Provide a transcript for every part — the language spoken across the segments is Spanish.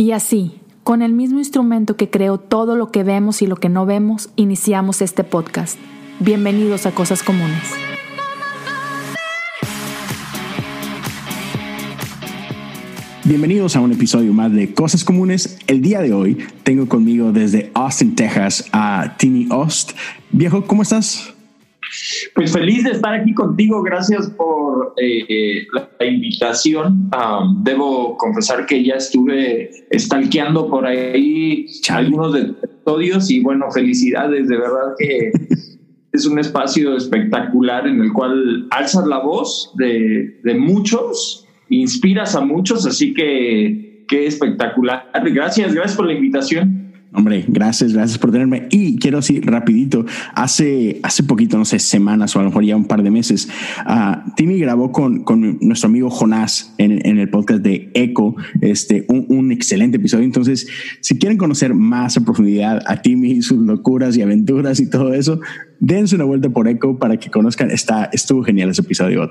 Y así, con el mismo instrumento que creó todo lo que vemos y lo que no vemos, iniciamos este podcast. Bienvenidos a Cosas Comunes. Bienvenidos a un episodio más de Cosas Comunes. El día de hoy tengo conmigo desde Austin, Texas, a Timmy Ost. Viejo, ¿cómo estás? Pues feliz de estar aquí contigo. Gracias por eh, la, invitación. debo confesar que ya estuve stalkeando por ahí algunos de episodios y bueno, felicidades. De verdad que es un espacio espectacular en el cual alzas la voz de, de muchos, inspiras a muchos, así que qué espectacular. Gracias, gracias por la invitación. Hombre, gracias, gracias por tenerme. Y quiero decir rapidito, hace, hace poquito, no sé, semanas o a lo mejor ya un par de meses, uh, Timmy grabó con, con nuestro amigo Jonás en, en, el podcast de Eco, este, un, un, excelente episodio. Entonces, si quieren conocer más a profundidad a Timmy, sus locuras y aventuras y todo eso, dense una vuelta por Eco para que conozcan. Está, estuvo genial ese episodio.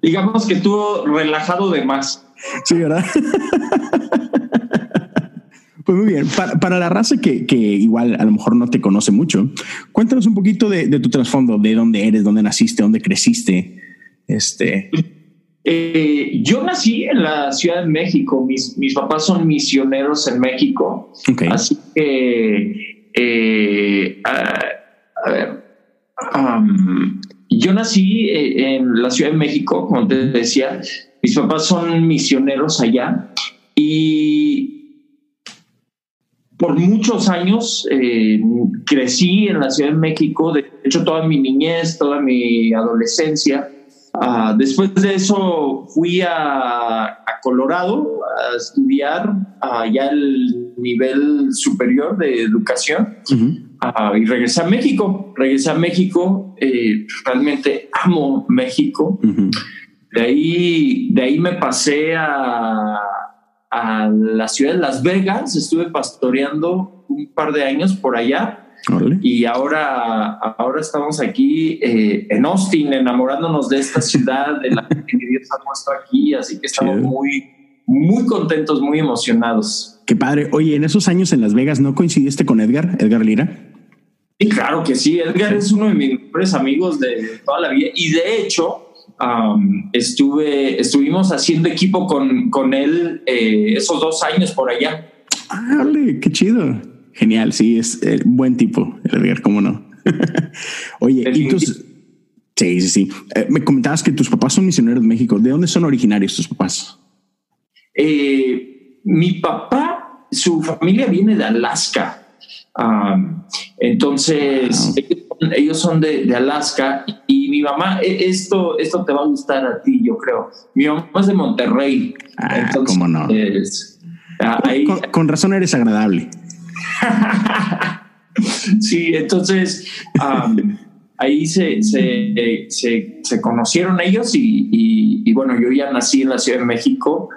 Digamos que estuvo relajado de más. Sí, ¿verdad? Pues muy bien, para, para la raza que, que, igual a lo mejor no te conoce mucho, cuéntanos un poquito de, de tu trasfondo, de dónde eres, dónde naciste, dónde creciste. Este. Eh, yo nací en la Ciudad de México, mis, mis papás son misioneros en México, okay. así que, eh, a, a, ver, um, yo nací eh, en la Ciudad de México, como te decía, mis papás son misioneros allá y por muchos años eh, crecí en la Ciudad de México, de hecho toda mi niñez, toda mi adolescencia. Uh, después de eso fui a, a Colorado a estudiar uh, ya el nivel superior de educación uh -huh. y regresé a México. Regresé a México, eh, realmente amo México. -huh. De, ahí, de ahí me pasé a a la ciudad de Las Vegas, estuve pastoreando un par de años por allá. Vale. Y ahora, ahora estamos aquí eh, en Austin, enamorándonos de esta ciudad, de la que Dios ha puesto aquí, así que estamos muy, muy contentos, muy emocionados. Qué padre. Oye, en esos años en Las Vegas, ¿no coincidiste con Edgar, Edgar Lira? Sí, claro que sí. Edgar es uno de mis mejores amigos de toda la vida y de hecho, Um, estuve, estuvimos haciendo equipo con, con él eh, esos dos años por allá. Ole, qué chido. Genial, sí, es eh, buen tipo, Edgar, cómo no. Oye, y tus, sí, sí, sí. Eh, me comentabas que tus papás son misioneros de México. ¿De dónde son originarios tus papás? Mi papá, su familia viene de Alaska. Um, entonces, wow. ellos son de, de Alaska y mi mamá, e, esto, esto te va a gustar a ti, yo creo. Mi mamá es de Monterrey. Ah, entonces, ¿cómo no? Es, ahí, con, con, razón eres agradable. sí, entonces um, ahí se, se, se, se, conocieron ellos y, y, y, bueno, yo ya nací en la Ciudad de México.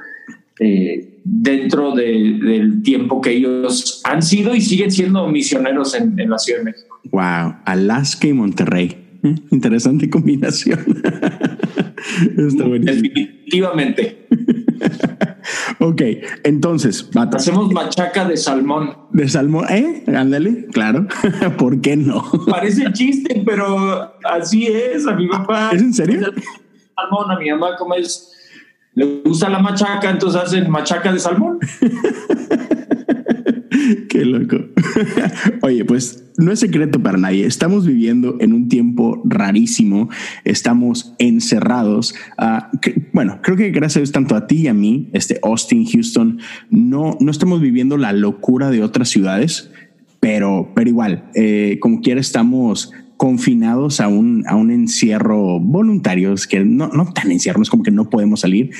Eh, dentro de, del tiempo que ellos han sido y siguen siendo misioneros en, en la Ciudad de México. Wow, Alaska y Monterrey. Interesante combinación. Está buenísimo. Definitivamente. ok, entonces hacemos machaca de salmón. De salmón, ¿eh? Ándale, claro. ¿Por qué no? Parece chiste, pero así es. A mi papá. ¿Es en serio? Salmón, a mi mamá, como es, le gusta la machaca, entonces hacen machaca de salmón. Qué loco. Oye, pues no es secreto para nadie. Estamos viviendo en un tiempo rarísimo. Estamos encerrados. Que, bueno, creo que gracias tanto a ti y a mí, este Austin, Houston, no, no estamos viviendo la locura de otras ciudades, pero, pero igual, eh, como quiera, estamos confinados a un, a un encierro voluntario, es que no, no tan encierro, es como que no podemos salir,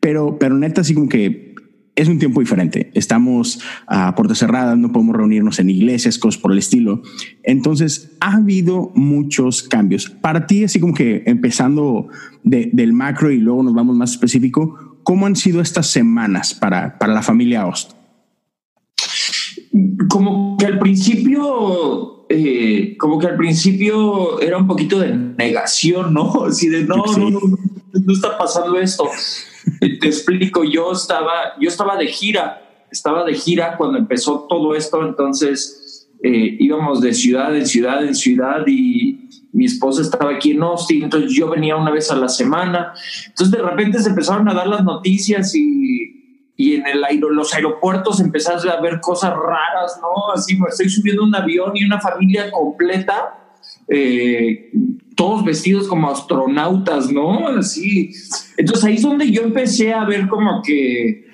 pero, pero neta, así como que es un tiempo diferente. Estamos a puertas cerradas, no podemos reunirnos en iglesias, cosas por el estilo. Entonces, ha habido muchos cambios. Para ti, así como que empezando de, del macro y luego nos vamos más específico, ¿cómo han sido estas semanas para, para la familia Ost? Como que al principio, eh, como que al principio era un poquito de negación, ¿no? Así de no, sí. no, no, no, está pasando esto Te explico, yo estaba, yo estaba de gira, estaba de gira cuando empezó todo esto, entonces eh, íbamos de ciudad en ciudad en ciudad y mi esposa estaba aquí en Austin, entonces yo venía una vez a la semana, entonces de repente se empezaron a dar las noticias y en el los aeropuertos empezaste a ver cosas raras, ¿no? Así me estoy subiendo un avión y una familia completa eh, todos vestidos como astronautas, ¿no? Así. Entonces ahí es donde yo empecé a ver como que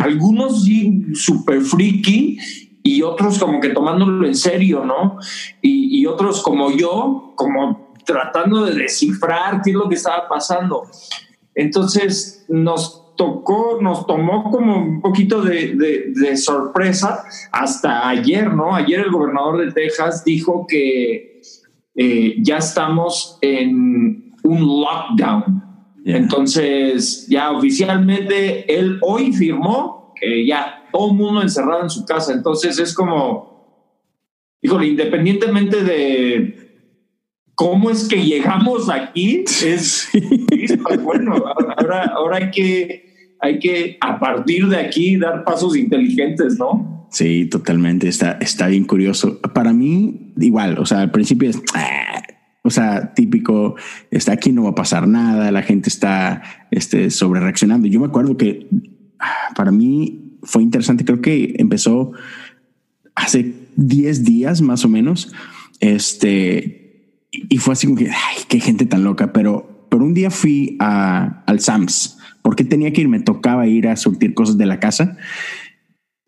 algunos sí súper friki y otros como que tomándolo en serio, ¿no? Y, y, otros como yo, como tratando de descifrar qué es lo que estaba pasando. Entonces nos tocó, nos tomó como un poquito de, de, de sorpresa hasta ayer, ¿no? Ayer el gobernador de Texas dijo que eh, ya estamos en un lockdown. Entonces, ya oficialmente él hoy firmó que ya todo el mundo encerrado en su casa. Entonces es como, híjole, independientemente de cómo es que llegamos aquí, es, bueno, ahora, ahora hay que, hay que a partir de aquí dar pasos inteligentes, ¿no? Sí, totalmente. Está, está bien curioso. Para mí, igual, o sea, al principio es, ah", o sea, típico, está aquí, no va a pasar nada, la gente está este, sobre reaccionando. Yo me acuerdo que ah, para mí fue interesante, creo que empezó hace 10 días más o menos, este, y fue así como que, ay, qué gente tan loca, pero por un día fui a, al Sams, porque tenía que ir, me tocaba ir a surtir cosas de la casa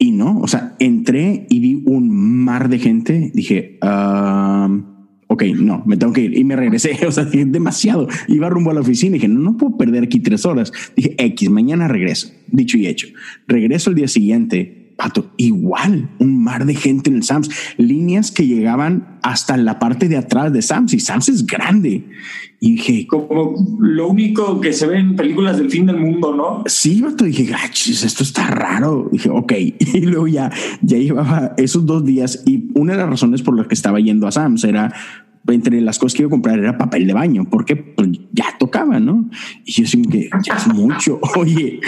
y no, o sea, entré y vi un mar de gente. Dije, ok, no, me tengo que ir. Y me regresé. O sea, dije, demasiado. Iba rumbo a la oficina y dije, no, no puedo perder aquí tres horas. Dije, X, mañana regreso. Dicho y hecho. Regreso el día siguiente. Pato, igual, un mar de gente en el Sams, líneas que llegaban hasta la parte de atrás de Sams y Sams es grande. Y dije, como lo único que se ve en películas del fin del mundo, ¿no? Sí, vato. Dije, gachis, esto está raro. Dije, ok. Y luego ya, ya llevaba esos dos días. Y una de las razones por las que estaba yendo a Sam's era entre las cosas que iba a comprar era papel de baño, porque pues, ya tocaba, ¿no? Y yo sí que ya es mucho. Oye,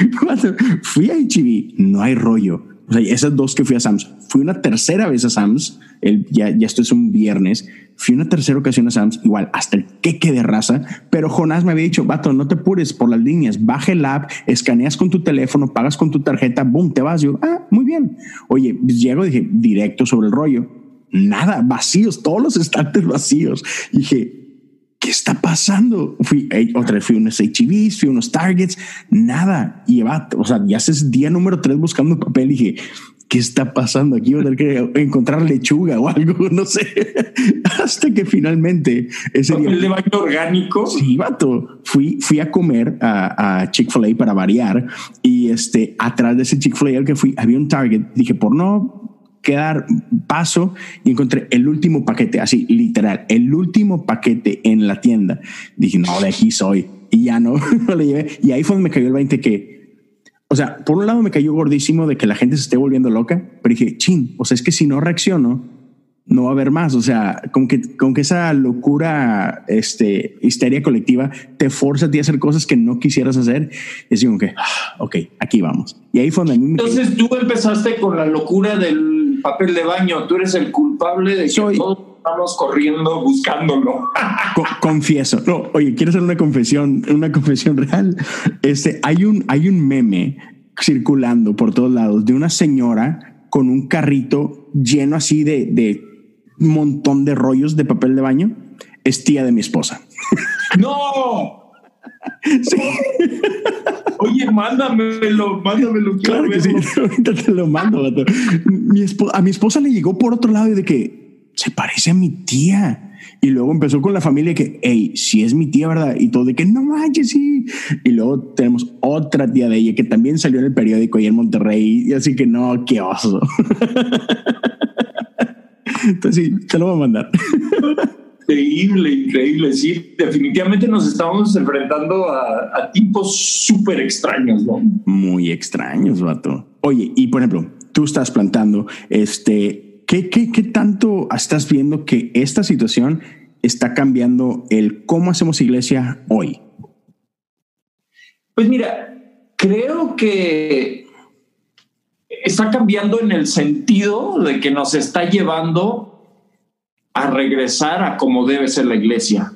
fui a HB, no hay rollo. O sea, esas dos que fui a Sam's. Fui una tercera vez a Sam's. El, ya, ya esto es un viernes Fui una tercera ocasión a Sam's, igual hasta el queque de raza, pero Jonás me había dicho, vato, no te apures por las líneas, baja el app, escaneas con tu teléfono, pagas con tu tarjeta, boom, te vas. Yo, ah, muy bien. Oye, pues llego, dije, directo sobre el rollo. Nada, vacíos, todos los estantes vacíos. dije, ¿qué está pasando? Fui otra vez, fui unos HVs, fui unos Targets, nada. Y va, o sea, ya es día número tres buscando papel. dije, ¿qué está pasando aquí? Voy a tener que encontrar lechuga o algo, no sé. Hasta que finalmente ese día. de baño orgánico? Sí, vato. Fui, fui a comer a, a Chick-fil-A para variar y este, atrás de ese Chick-fil-A al que fui, había un Target. Dije, por no quedar paso y encontré el último paquete, así literal, el último paquete en la tienda. Dije, no, de aquí soy. Y ya no, lo llevé. Y ahí fue donde me cayó el 20 que o sea, por un lado me cayó gordísimo de que la gente se esté volviendo loca, pero dije, chin, o sea, es que si no reacciono, no va a haber más. O sea, con que, con que esa locura, este, histeria colectiva te forza a ti a hacer cosas que no quisieras hacer. Es como que, ah, ok, aquí vamos. Y ahí fue donde Entonces tú empezaste con la locura del papel de baño. Tú eres el culpable de que todos estamos corriendo buscándolo. confieso. No, oye, quiero hacer una confesión, una confesión real. Este, hay un, hay un meme circulando por todos lados de una señora con un carrito lleno así de, de montón de rollos de papel de baño. Es tía de mi esposa. ¡No! Sí. Mándamelo, mándamelo. Claro que sí, ahorita te lo mando. Mi a mi esposa le llegó por otro lado y de que se parece a mi tía. Y luego empezó con la familia que, hey, si es mi tía, ¿verdad? Y todo de que no manches, sí. Y luego tenemos otra tía de ella que también salió en el periódico ahí en Monterrey. Y así que no, qué oso. Entonces sí, te lo voy a mandar. Increíble, increíble. Sí, definitivamente nos estamos enfrentando a, a tipos súper extraños, ¿no? Muy extraños, vato. Oye, y por ejemplo, tú estás plantando este ¿Qué, qué, tanto estás viendo que esta situación está cambiando el cómo hacemos iglesia hoy? Pues mira, creo que está cambiando en el sentido de que nos está llevando a regresar a como debe ser la iglesia.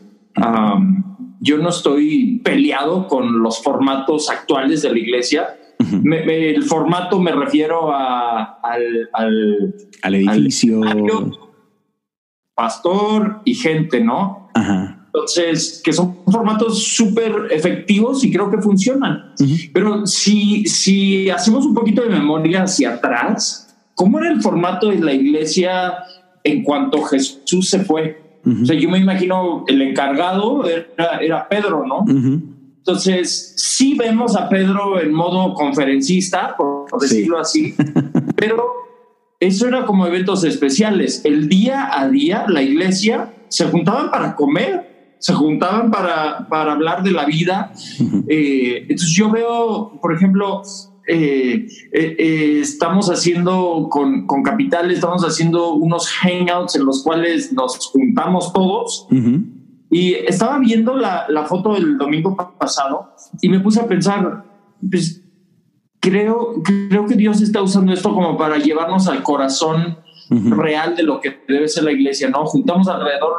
yo no estoy peleado con los formatos actuales de la iglesia. el formato me refiero a, al, al, edificio. pastor y gente, ¿no? Entonces, que son formatos súper efectivos y creo que funcionan. Pero si, si hacemos un poquito de memoria hacia atrás, ¿cómo era el formato de la iglesia en cuanto Jesús se fue? O sea, yo me imagino el encargado era, era Pedro, ¿no? Entonces, sí vemos a Pedro en modo conferencista, por, decirlo así, pero eso era como eventos especiales. El día a día, la iglesia se juntaban para comer, se juntaban para, para hablar de la vida. Eh, entonces yo veo, por ejemplo, eh, eh, estamos haciendo con, con, Capital, estamos haciendo unos hangouts en los cuales nos juntamos todos. Y estaba viendo la, la, foto del domingo pasado y me puse a pensar, pues creo, creo que Dios está usando esto como para llevarnos al corazón real de lo que debe ser la iglesia, ¿no? Juntamos alrededor,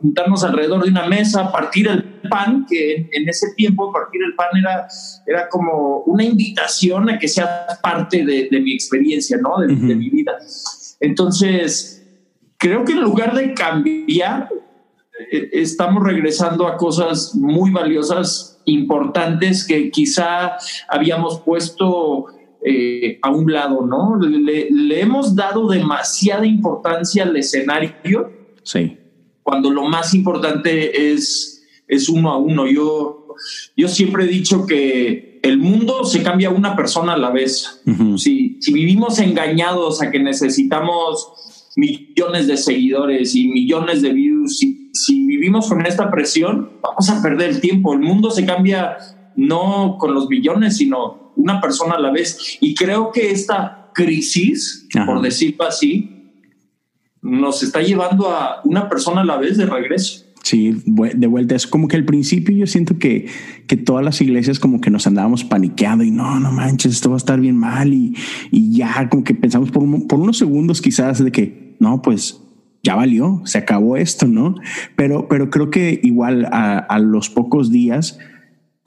juntarnos alrededor de una mesa, partir el pan, que en ese tiempo partir el pan era, era como una invitación a que sea parte de, mi experiencia, ¿no? De, de mi vida. Entonces, creo que en lugar de cambiar, eh, estamos regresando a cosas muy valiosas, importantes que quizá habíamos puesto eh, a un lado, ¿no? Le, hemos dado demasiada importancia al escenario. Sí. Cuando lo más importante es, es uno a uno. Yo, yo siempre he dicho que el mundo se cambia una persona a la vez. si, si vivimos engañados a que necesitamos millones de seguidores y millones de views, si, si vivimos con esta presión, vamos a perder el tiempo. El mundo se cambia no con los billones, sino una persona a la vez. Y creo que esta crisis, por decirlo así, nos está llevando a una persona a la vez de regreso. Sí, de vuelta. Es como que al principio yo siento que, que todas las iglesias como que nos andábamos paniqueando y no, no manches, esto va a estar bien mal y, y ya como que pensamos por, por unos segundos quizás de que no, pues ya valió, se acabó esto, ¿no? Pero, pero creo que igual a, a los pocos días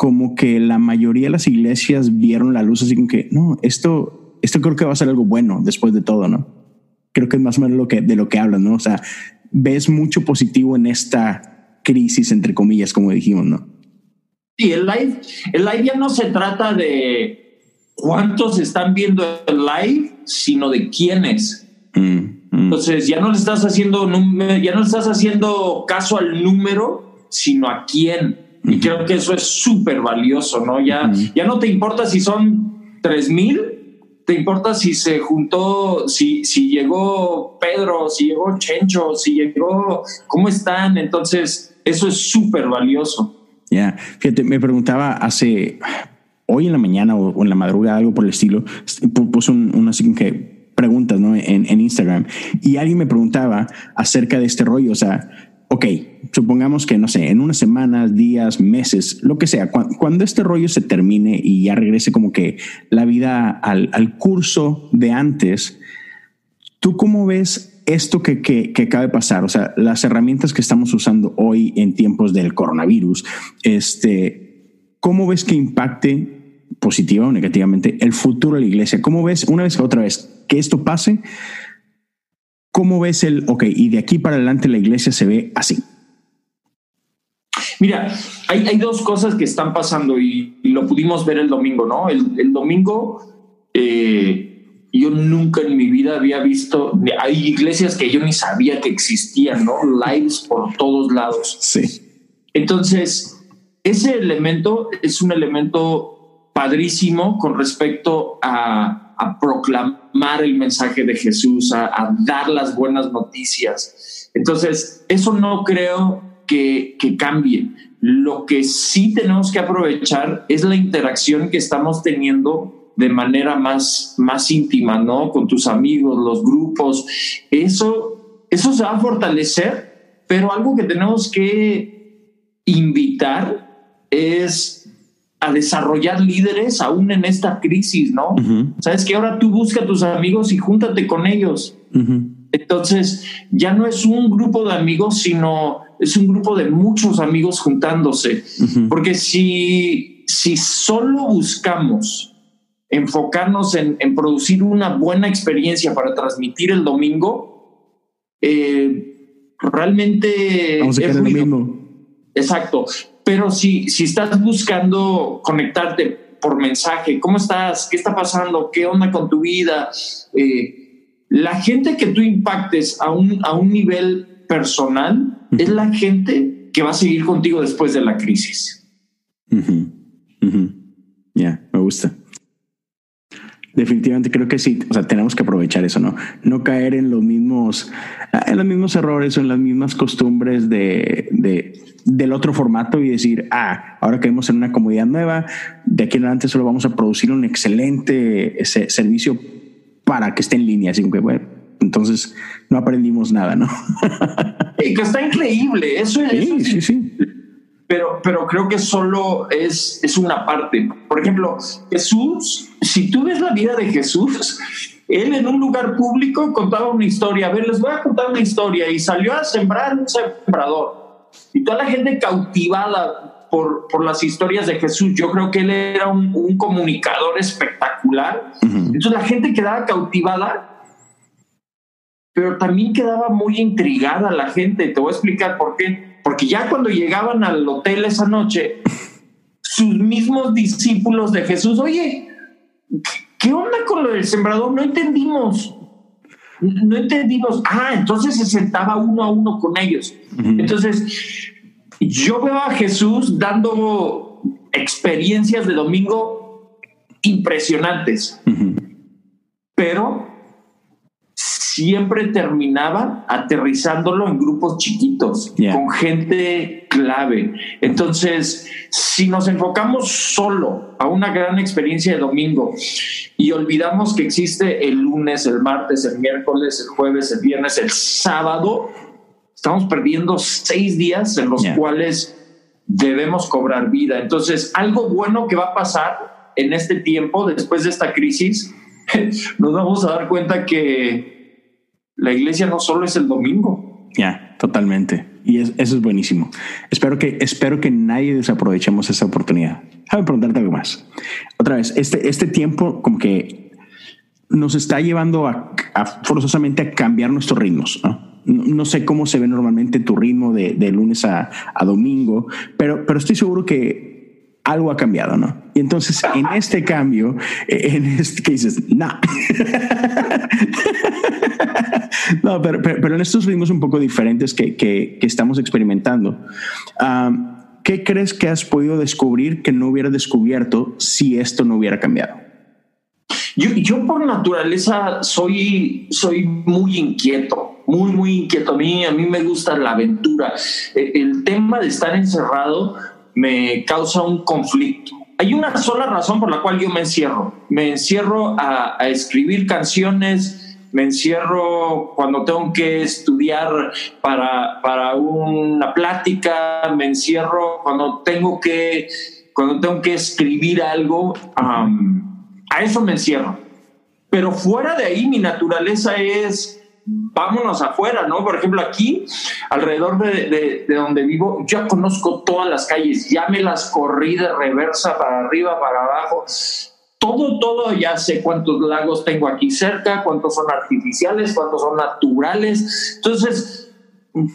como que la mayoría de las iglesias vieron la luz así como que, no, esto, esto creo que va a ser algo bueno después de todo, ¿no? Creo que es más o menos lo que, de lo que hablan, ¿no? O sea, ves mucho positivo en esta crisis, entre comillas, como dijimos, ¿no? Sí, el live, el live ya no se trata de cuántos están viendo el live, sino de quiénes. Mm, mm. Entonces ya no le estás haciendo ya no le estás haciendo caso al número, sino a quién. Y creo que eso es súper valioso, ¿no? Ya, ya no te importa si son tres mil, te importa si se juntó, si, si llegó Pedro, si llegó Chencho, si llegó, ¿cómo están? Entonces, eso es súper valioso. Ya, fíjate, me preguntaba hace, hoy en la mañana o, en la madrugada, algo por el estilo, puso un, un así que preguntas, ¿no? En, en Instagram. Y alguien me preguntaba acerca de este rollo, o sea, ok, supongamos que, no sé, en unas semanas, días, meses, lo que sea, cuando, este rollo se termine y ya regrese como que la vida al, curso de antes, ¿tú cómo ves esto que, que, que, acaba de pasar? O sea, las herramientas que estamos usando hoy en tiempos del coronavirus, este, ¿cómo ves que impacte positiva o negativamente el futuro de la iglesia? ¿Cómo ves una vez que otra vez que esto pase? ¿Cómo ves el, ok, y de aquí para adelante la iglesia se ve así? Mira, hay, hay dos cosas que están pasando y, lo pudimos ver el domingo, ¿no? El, domingo, eh, yo nunca en mi vida había visto, hay iglesias que yo ni sabía que existían, ¿no? Lives por todos lados. Sí. Entonces, ese elemento es un elemento padrísimo con respecto a, a proclamar el mensaje de Jesús, a, dar las buenas noticias. Entonces, eso no creo que, que cambie. Lo que sí tenemos que aprovechar es la interacción que estamos teniendo de manera más, más íntima, ¿no? Con tus amigos, los grupos. Eso, eso se va a fortalecer, pero algo que tenemos que invitar es a desarrollar líderes aún en esta crisis, ¿no? Sabes que ahora tú busca a tus amigos y júntate con ellos. Entonces, ya no es un grupo de amigos, sino es un grupo de muchos amigos juntándose. Porque si, si solo buscamos enfocarnos en, producir una buena experiencia para transmitir el domingo, eh, realmente... Vamos a es mismo. Exacto. Pero si, si estás buscando conectarte por mensaje, ¿cómo estás? ¿Qué está pasando? ¿Qué onda con tu vida? Eh, la gente que tú impactes a un, a un nivel personal es la gente que va a seguir contigo después de la crisis. Ya, me gusta. Definitivamente creo que sí, o sea, tenemos que aprovechar eso, ¿no? No caer en los mismos, en los mismos errores o en las mismas costumbres de, de del otro formato y decir, ah, ahora caemos en una comunidad nueva, de aquí en adelante solo vamos a producir un excelente servicio para que esté en línea. Así que, bueno, entonces no aprendimos nada, ¿no? que está increíble, eso es. Sí, sí, sí. Pero, pero creo que solo es, es una parte. Por ejemplo, Jesús, si tú ves la vida de Jesús, él en un lugar público contaba una historia. A ver, les voy a contar una historia. Y salió a sembrar un sembrador y toda la gente cautivada por, por las historias de Jesús. Yo creo que él era un, comunicador espectacular. Entonces la gente quedaba cautivada, pero también quedaba muy intrigada la gente. Te voy a explicar por qué. Porque ya cuando llegaban al hotel esa noche, sus mismos discípulos de Jesús, oye, ¿qué onda con lo del sembrador? No entendimos. No entendimos, ah, entonces se sentaba uno a uno con ellos. Entonces, yo veo a Jesús dando experiencias de domingo impresionantes, pero siempre terminaba aterrizándolo en grupos chiquitos, con gente clave. Entonces, si nos enfocamos solo a una gran experiencia de domingo y olvidamos que existe el lunes, el martes, el miércoles, el jueves, el viernes, el sábado, estamos perdiendo seis días en los cuales debemos cobrar vida. Entonces, algo bueno que va a pasar en este tiempo, después de esta crisis, nos vamos a dar cuenta que la iglesia no solo es el domingo. Ya, totalmente. Y eso es buenísimo. Espero que, espero que nadie desaprovechemos esa oportunidad. Déjame preguntarte algo más. Otra vez, este, este tiempo como que nos está llevando a, forzosamente a cambiar nuestros ritmos. ¿no? sé cómo se ve normalmente tu ritmo de, lunes a, a, domingo, pero, pero estoy seguro que algo ha cambiado, ¿no? Y entonces en este cambio, eh, en este que dices, no. no, pero, pero, en estos ritmos un poco diferentes que, que, estamos experimentando, ¿qué crees que has podido descubrir que no hubiera descubierto si esto no hubiera cambiado? Yo, yo por naturaleza soy, soy muy inquieto, muy, muy inquieto. A mí, a mí me gusta la aventura. E, el tema de estar encerrado me causa un conflicto. Hay una sola razón por la cual yo me encierro. Me encierro a, escribir canciones, me encierro cuando tengo que estudiar para, para una plática, me encierro cuando tengo que, cuando tengo que escribir algo, a eso me encierro. Pero fuera de ahí mi naturaleza es vámonos afuera, ¿no? Por ejemplo, aquí, alrededor de, donde vivo, ya conozco todas las calles, ya me las corrí de reversa para arriba, para abajo. Todo, todo, ya sé cuántos lagos tengo aquí cerca, cuántos son artificiales, cuántos son naturales. Entonces,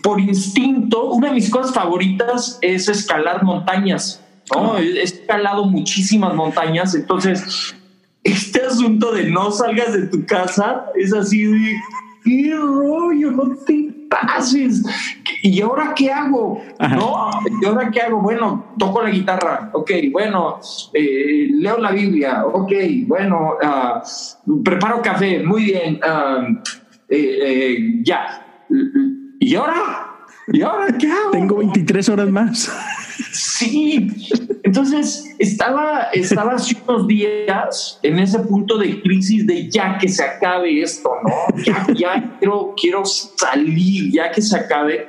por instinto, una de mis cosas favoritas es escalar montañas. ¿no? He escalado muchísimas montañas, entonces este asunto de no salgas de tu casa es así de ¿qué rollo? No te pases. ¿Y ahora qué hago? ¿No? ¿Y ahora qué hago? Bueno, toco la guitarra. Ok, bueno, eh, leo la Biblia. Ok, bueno, ah, preparo café. Muy bien. Ah, eh, eh, ya. ¿Y ahora? ¿Y ahora qué hago? Tengo 23 horas más. Sí, entonces estaba, estaba hace unos días en ese punto de crisis de ya que se acabe esto, ¿no? Ya, ya quiero, quiero salir, ya que se acabe.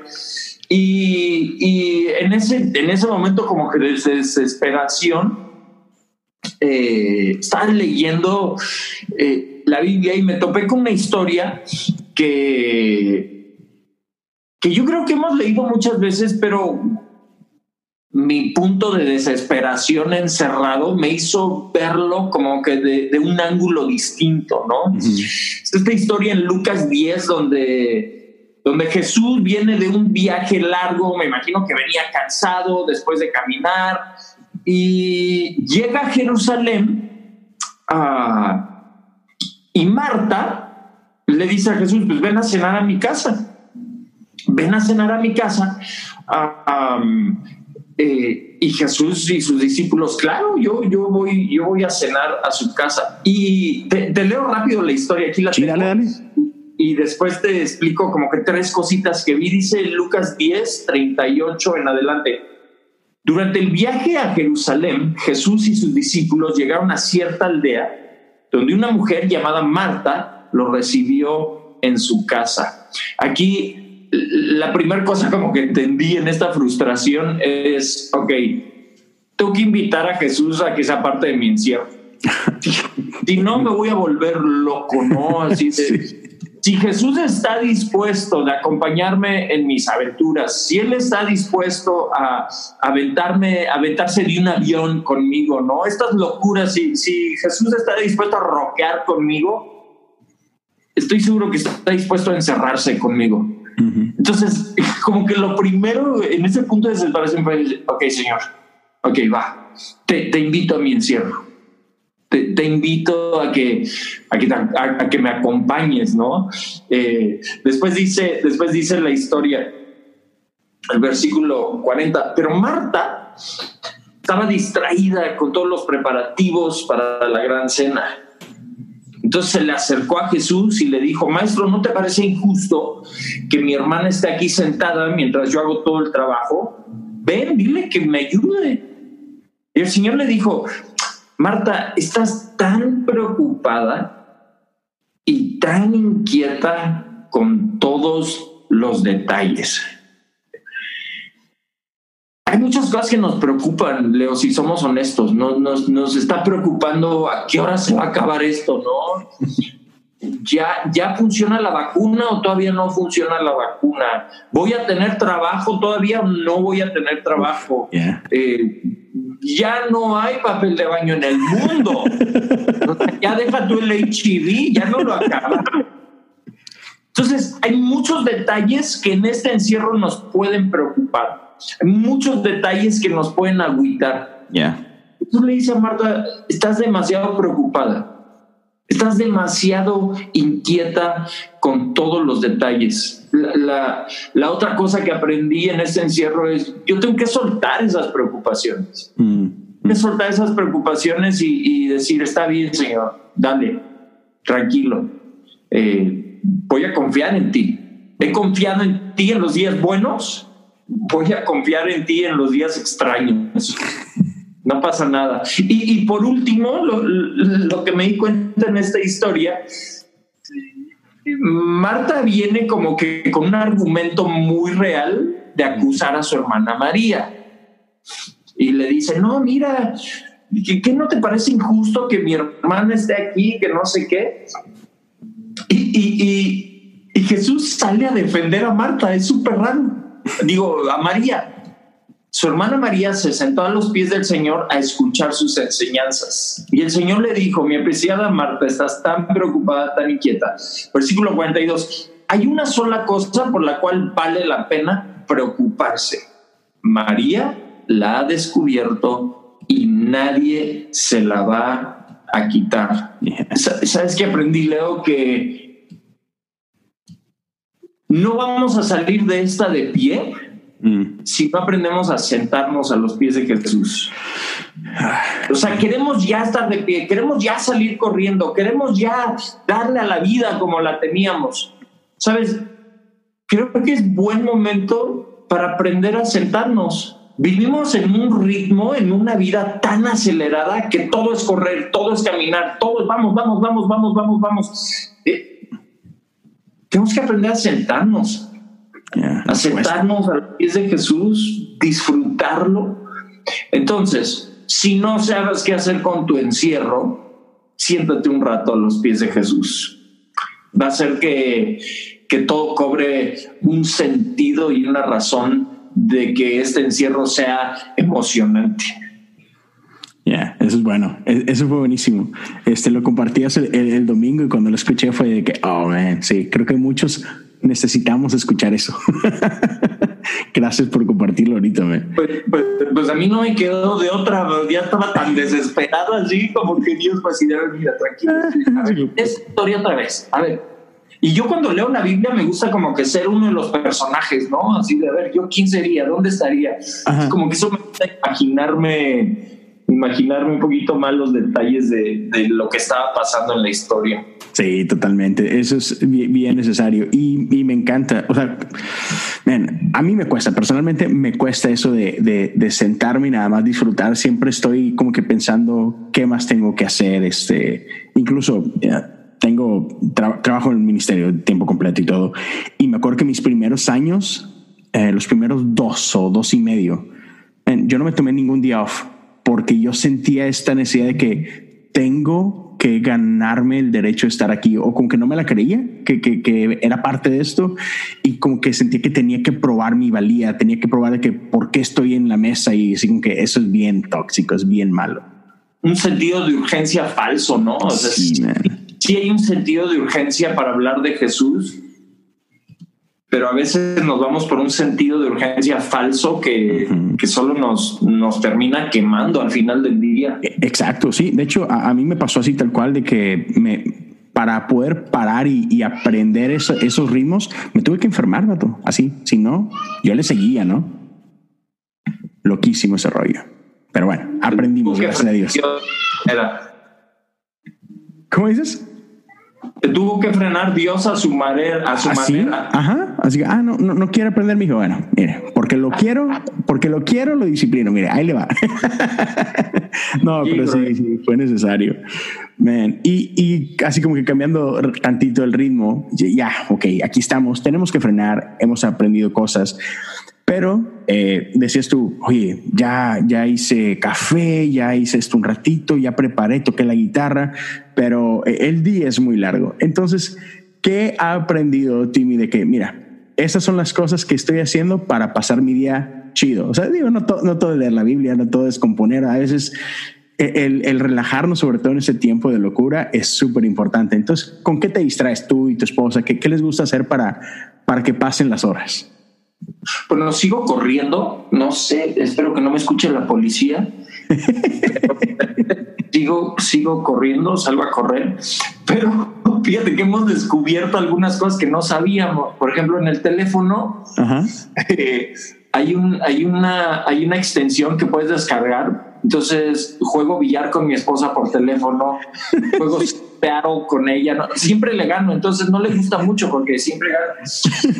Y, y, en, ese, en ese momento como que de desesperación eh, estaba leyendo eh, la Biblia y me topé con una historia que, que yo creo que hemos leído muchas veces, pero mi punto de desesperación encerrado me hizo verlo como que de, un ángulo distinto, ¿no? Esta historia en Lucas 10 donde, donde Jesús viene de un viaje largo, me imagino que venía cansado después de caminar y llega a Jerusalén ah, y Marta le dice a Jesús, pues ven a cenar a mi casa, ven a cenar a mi casa. Ah, eh, y Jesús y sus discípulos, claro, yo, yo, voy, yo voy a cenar a su casa. Y te, leo rápido la historia, aquí la tengo. Y después te explico como que tres cositas que vi. Dice Lucas 10, 38 en adelante. Durante el viaje a Jerusalén, Jesús y sus discípulos llegaron a cierta aldea donde una mujer llamada Marta lo recibió en su casa. Aquí la primera cosa como que entendí en esta frustración es, ok, tengo que invitar a Jesús a que sea parte de mi encierro. si no, me voy a volver loco, ¿no? Así de, Si Jesús está dispuesto de acompañarme en mis aventuras, si Él está dispuesto a aventarme, aventarse de un avión conmigo, ¿no? Estas locuras, si, si Jesús está dispuesto a roquear conmigo, estoy seguro que está dispuesto a encerrarse conmigo. Entonces, como que lo primero en ese punto de separación fue, ok, señor, ok, va, te, invito a mi encierro. Te, invito a que, a que, me acompañes, ¿no? Eh, después, dice, después dice la historia, el versículo 40, pero Marta estaba distraída con todos los preparativos para la gran cena. Entonces se le acercó a Jesús y le dijo, maestro, ¿no te parece injusto que mi hermana esté aquí sentada mientras yo hago todo el trabajo? Ven, dile que me ayude. Y el Señor le dijo, Marta, estás tan preocupada y tan inquieta con todos los detalles. Hay muchas cosas que nos preocupan, Leo, si somos honestos. Nos, nos, nos está preocupando a qué hora se va a acabar esto, ¿no? ¿Ya, ¿Ya funciona la vacuna o todavía no funciona la vacuna? ¿Voy a tener trabajo todavía o no voy a tener trabajo? Eh, ya no hay papel de baño en el mundo. ya deja tú el HIV, ya no lo acaba. Entonces, hay muchos detalles que en este encierro nos pueden preocupar. Muchos detalles que nos pueden agüitar. Ya. Tú le dices a Marta, estás demasiado preocupada. Estás demasiado inquieta con todos los detalles. La, otra cosa que aprendí en este encierro es, yo tengo que soltar esas preocupaciones. Mm. Tengo que soltar esas preocupaciones y, decir, está bien, Señor, dale, tranquilo. Eh, voy a confiar en ti. He confiado en ti en los días buenos voy a confiar en ti en los días extraños. No pasa nada. Y, por último, lo, que me di cuenta en esta historia, Marta viene como que con un argumento muy real de acusar a su hermana María. Y le dice, no, mira, ¿qué, no te parece injusto que mi hermana esté aquí, que no sé qué? y, y Jesús sale a defender a Marta, es súper raro digo, a María. Su hermana María se sentó a los pies del Señor a escuchar sus enseñanzas. Y el Señor le dijo, mi apreciada Marta, estás tan preocupada, tan inquieta. Versículo 42, hay una sola cosa por la cual vale la pena preocuparse. María la ha descubierto y nadie se la va a quitar. ¿Sabes qué aprendí, Leo? Que no vamos a salir de esta de pie mm. si no aprendemos a sentarnos a los pies de Jesús. O sea, queremos ya estar de pie, queremos ya salir corriendo, queremos ya darle a la vida como la teníamos. ¿Sabes? Creo que es buen momento para aprender a sentarnos. Vivimos en un ritmo, en una vida tan acelerada que todo es correr, todo es caminar, todo es vamos, vamos, vamos, vamos, vamos, vamos. Eh, tenemos que aprender a sentarnos, a sentarnos a los pies de Jesús, disfrutarlo. Entonces, si no sabes qué hacer con tu encierro, siéntate un rato a los pies de Jesús. Va a hacer que, que todo cobre un sentido y una razón de que este encierro sea emocionante. Ya, eso es bueno. E, eso fue buenísimo. Este lo compartías el, domingo y cuando lo escuché fue de que, oh man, sí, creo que muchos necesitamos escuchar eso. Gracias por compartirlo ahorita, pues, pues, pues, a mí no me quedó de otra, ya estaba tan desesperado así como que Dios va a decir, mira, tranquilo. es historia otra vez. A ver, y yo cuando leo la Biblia me gusta como que ser uno de los personajes, ¿no? Así de, a ver, yo quién sería, dónde estaría. Como que eso me gusta imaginarme imaginarme un poquito más los detalles de, de, lo que estaba pasando en la historia. Sí, totalmente. Eso es bien, necesario y, y, me encanta. O sea, a mí me cuesta, personalmente me cuesta eso de, de, de, sentarme y nada más disfrutar. Siempre estoy como que pensando qué más tengo que hacer. Este, incluso tengo trabajo en el ministerio de tiempo completo y todo. Y me acuerdo que mis primeros años, eh, los primeros dos o dos y medio, yo no me tomé ningún día off porque yo sentía esta necesidad de que tengo que ganarme el derecho de estar aquí o como que no me la creía, que, que, que, era parte de esto y como que sentía que tenía que probar mi valía, tenía que probar de que por qué estoy en la mesa y así como que eso es bien tóxico, es bien malo. Un sentido de urgencia falso, ¿no? O sea, sí, sí hay un sentido de urgencia para hablar de Jesús, pero a veces nos vamos por un sentido de urgencia falso que, que solo nos, nos termina quemando al final del día. E, exacto, sí. De hecho, a, mí me pasó así tal cual de que me, para poder parar y, aprender esos ritmos, me tuve que enfermar, vato. Así, si no, yo le seguía, ¿no? Loquísimo ese rollo. Pero bueno, aprendimos, gracias a Dios. ¿Cómo dices? Tuvo que frenar Dios a su manera. A su manera. Ajá. Así que, ah, no, no, no quiere aprender, mi hijo. Bueno, mire, porque lo quiero, porque lo quiero, lo disciplino. Mire, ahí le va. no, pero sí, sí, fue necesario. Man. Y, y así como que cambiando tantito el ritmo, ya, ok, aquí estamos, tenemos que frenar, hemos aprendido cosas. Pero eh, decías tú, oye, ya, ya hice café, ya hice esto un ratito, ya preparé, toqué la guitarra, pero eh, el día es muy largo. Entonces, ¿qué ha aprendido Timmy de que, mira, esas son las cosas que estoy haciendo para pasar mi día chido? O sea, digo, no, no todo es leer la Biblia, no todo es componer, a veces e, el, el, relajarnos, sobre todo en ese tiempo de locura, es súper importante. Entonces, ¿con qué te distraes tú y tu esposa? ¿Qué, qué les gusta hacer para, para que pasen las horas? Bueno, sigo corriendo, no sé, espero que no me escuche la policía. sigo, sigo corriendo, salgo a correr, pero fíjate que hemos descubierto algunas cosas que no sabíamos. Por ejemplo, en el teléfono eh, hay, un, hay, una, hay una extensión que puedes descargar. Entonces juego billar con mi esposa por teléfono, juego pearo con ella, siempre le gano, entonces no le gusta mucho porque siempre gano.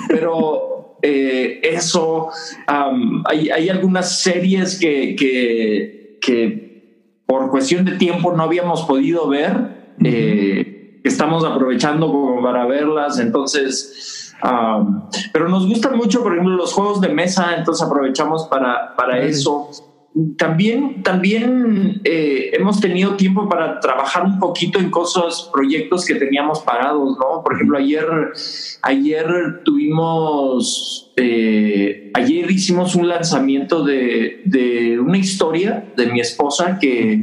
Pero eh, eso. hay, hay, algunas series que, que, que, por cuestión de tiempo no habíamos podido ver, eh, estamos aprovechando como para verlas, entonces... pero nos gustan mucho, por ejemplo, los juegos de mesa, entonces aprovechamos para, para eso también, también eh, hemos tenido tiempo para trabajar un poquito en cosas, proyectos que teníamos parados, ¿no? Por ejemplo, ayer, ayer tuvimos, eh, ayer hicimos un lanzamiento de, de, una historia de mi esposa que,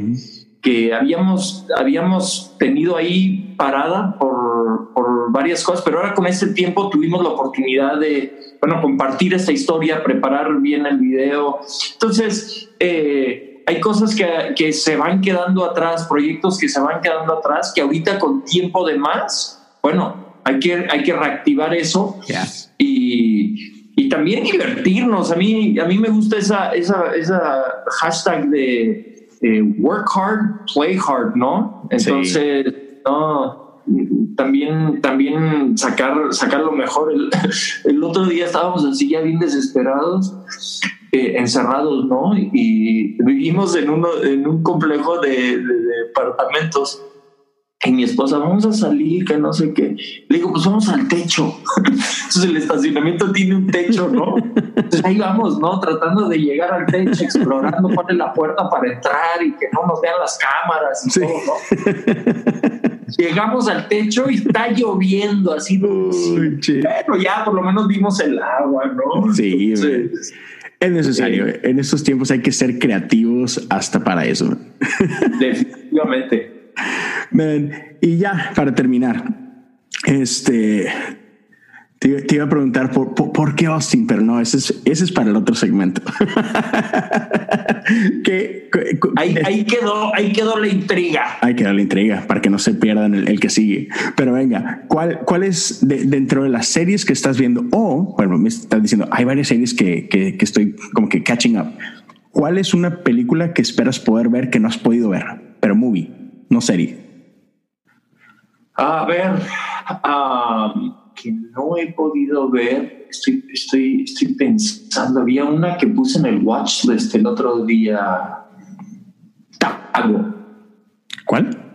que habíamos, habíamos tenido ahí parada por, por varias cosas, pero ahora con este tiempo tuvimos la oportunidad de bueno, compartir esta historia, preparar bien el video. Entonces, eh, hay cosas que, que, se van quedando atrás, proyectos que se van quedando atrás, que ahorita con tiempo de más, bueno, hay que, hay que reactivar eso y, y, también divertirnos. A mí, a mí me gusta esa, esa, esa hashtag de work hard, play hard, ¿no? Entonces, no también, también sacar, sacar lo mejor. El, otro día estábamos así ya bien desesperados, eh, encerrados, ¿no? Y vivimos en, uno, en un complejo de, departamentos y mi esposa, vamos a salir, que no sé qué. Le digo, pues vamos al techo. Entonces el estacionamiento tiene un techo, ¿no? Entonces ahí vamos, ¿no? Tratando de llegar al techo, explorando cuál es la puerta para entrar y que no nos vean las cámaras y todo, ¿no? Llegamos al techo y está lloviendo así. Uy, bueno, ya por lo menos vimos el agua, ¿no? Sí, es necesario. En estos tiempos hay que ser creativos hasta para eso. Definitivamente y ya, para terminar, este, te, iba a preguntar por, por, qué Austin, pero no, ese es, ese es para el otro segmento. que, ahí, quedó, ahí quedó la intriga. Ahí quedó la intriga para que no se pierdan el, que sigue. Pero venga, ¿cuál, cuál es dentro de las series que estás viendo? O, bueno, me estás diciendo, hay varias series que, que, que estoy como que catching up. ¿Cuál es una película que esperas poder ver que no has podido ver? Pero movie, no serie. A ver, que no he podido ver, estoy, estoy, estoy pensando, había una que puse en el watchlist el otro día. Tago. ¿Cuál?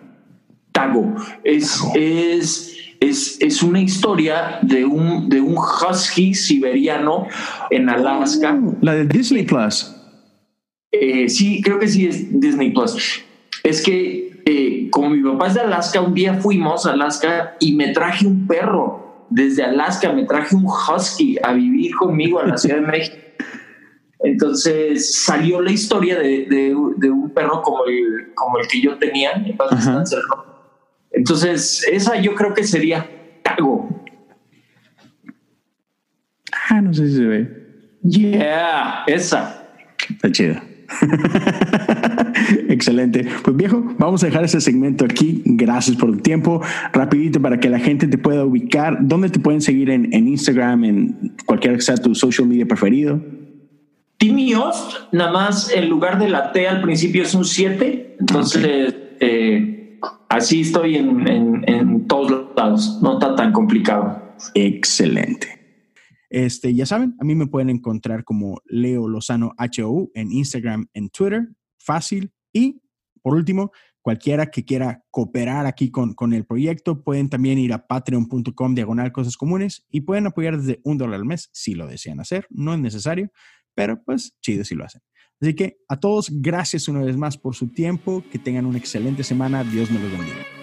Tago. Es, es, es, es, una historia de un, de un husky siberiano en Alaska. Oh, la de Disney Plus. Eh, sí, creo que sí es Disney Plus. Es que eh, como mi papá es de Alaska, un día fuimos a Alaska y me traje un perro. Desde Alaska me traje un husky a vivir conmigo a la Ciudad de México. Entonces salió la historia de, un perro como el, como el que yo tenía. Entonces, esa yo creo que sería Tago. Ah, no sé si se ve. Yeah, esa. Está chida. Excelente. Pues viejo, vamos a dejar ese segmento aquí. Gracias por el tiempo. Rapidito para que la gente te pueda ubicar. ¿Dónde te pueden seguir en, Instagram, en cualquier que sea tu social media preferido? Timmy nada más el lugar de la T al principio es un 7. Entonces, eh, así estoy en, en todos lados. No está tan complicado. Excelente. Este, ya saben, a mí me pueden encontrar como Leo Lozano HOU en Instagram, en Twitter, fácil. Y por último, cualquiera que quiera cooperar aquí con, con el proyecto, pueden también ir a patreon.com diagonal cosas comunes y pueden apoyar desde un dólar al mes si lo desean hacer. No es necesario, pero pues chido si lo hacen. Así que a todos, gracias una vez más por su tiempo. Que tengan una excelente semana. Dios me los bendiga.